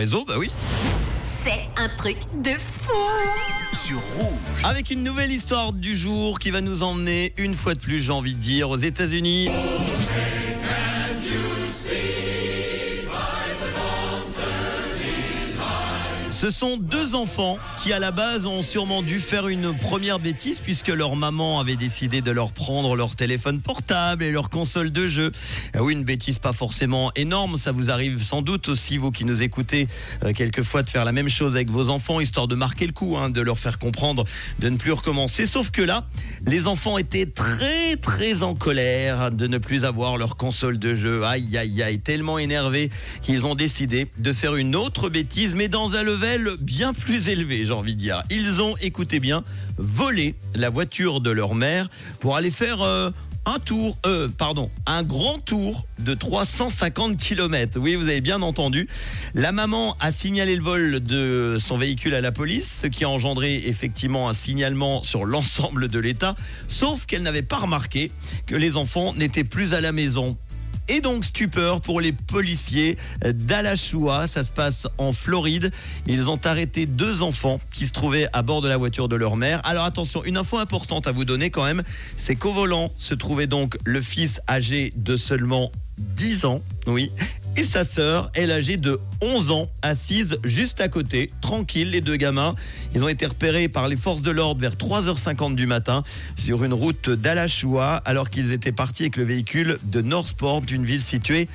Réseau, bah oui. C'est un truc de fou sur rouge. Avec une nouvelle histoire du jour qui va nous emmener, une fois de plus, j'ai envie de dire, aux États-Unis. Ce sont deux enfants qui, à la base, ont sûrement dû faire une première bêtise puisque leur maman avait décidé de leur prendre leur téléphone portable et leur console de jeu. Ah oui, une bêtise pas forcément énorme. Ça vous arrive sans doute aussi, vous qui nous écoutez, euh, quelquefois de faire la même chose avec vos enfants, histoire de marquer le coup, hein, de leur faire comprendre de ne plus recommencer. Sauf que là, les enfants étaient très, très en colère de ne plus avoir leur console de jeu. Aïe, aïe, aïe, tellement énervés qu'ils ont décidé de faire une autre bêtise, mais dans un level bien plus élevé, j'ai envie de dire. Ils ont, écoutez bien, volé la voiture de leur mère pour aller faire euh, un tour, euh, pardon, un grand tour de 350 km. Oui, vous avez bien entendu. La maman a signalé le vol de son véhicule à la police, ce qui a engendré effectivement un signalement sur l'ensemble de l'État, sauf qu'elle n'avait pas remarqué que les enfants n'étaient plus à la maison et donc stupeur pour les policiers d'Alachua. Ça se passe en Floride. Ils ont arrêté deux enfants qui se trouvaient à bord de la voiture de leur mère. Alors attention, une info importante à vous donner quand même, c'est qu'au volant se trouvait donc le fils âgé de seulement 10 ans, oui, et sa sœur, elle âgée de 11 ans, assise juste à côté, tranquille, les deux gamins. Ils ont été repérés par les forces de l'ordre vers 3h50 du matin sur une route d'Alachua alors qu'ils étaient partis avec le véhicule de Northport, d'une ville située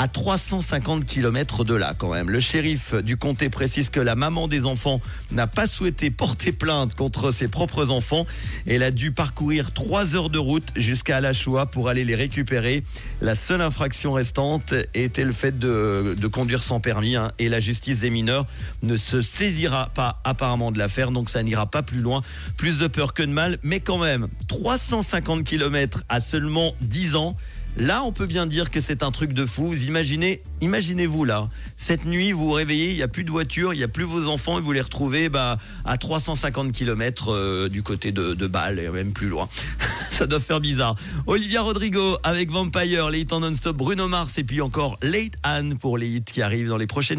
à 350 km de là quand même. Le shérif du comté précise que la maman des enfants n'a pas souhaité porter plainte contre ses propres enfants. Elle a dû parcourir trois heures de route jusqu'à Alachua pour aller les récupérer. La seule infraction restante était le fait de, de conduire sans permis hein, et la justice des mineurs ne se saisira pas apparemment de l'affaire donc ça n'ira pas plus loin. Plus de peur que de mal mais quand même 350 km à seulement 10 ans. Là, on peut bien dire que c'est un truc de fou. Vous imaginez, imaginez-vous là, cette nuit, vous vous réveillez, il n'y a plus de voiture, il n'y a plus vos enfants et vous les retrouvez bah, à 350 km euh, du côté de, Bâle et même plus loin. Ça doit faire bizarre. Olivia Rodrigo avec Vampire, les hits en non-stop, Bruno Mars et puis encore Late Anne pour les hits qui arrivent dans les prochaines minutes.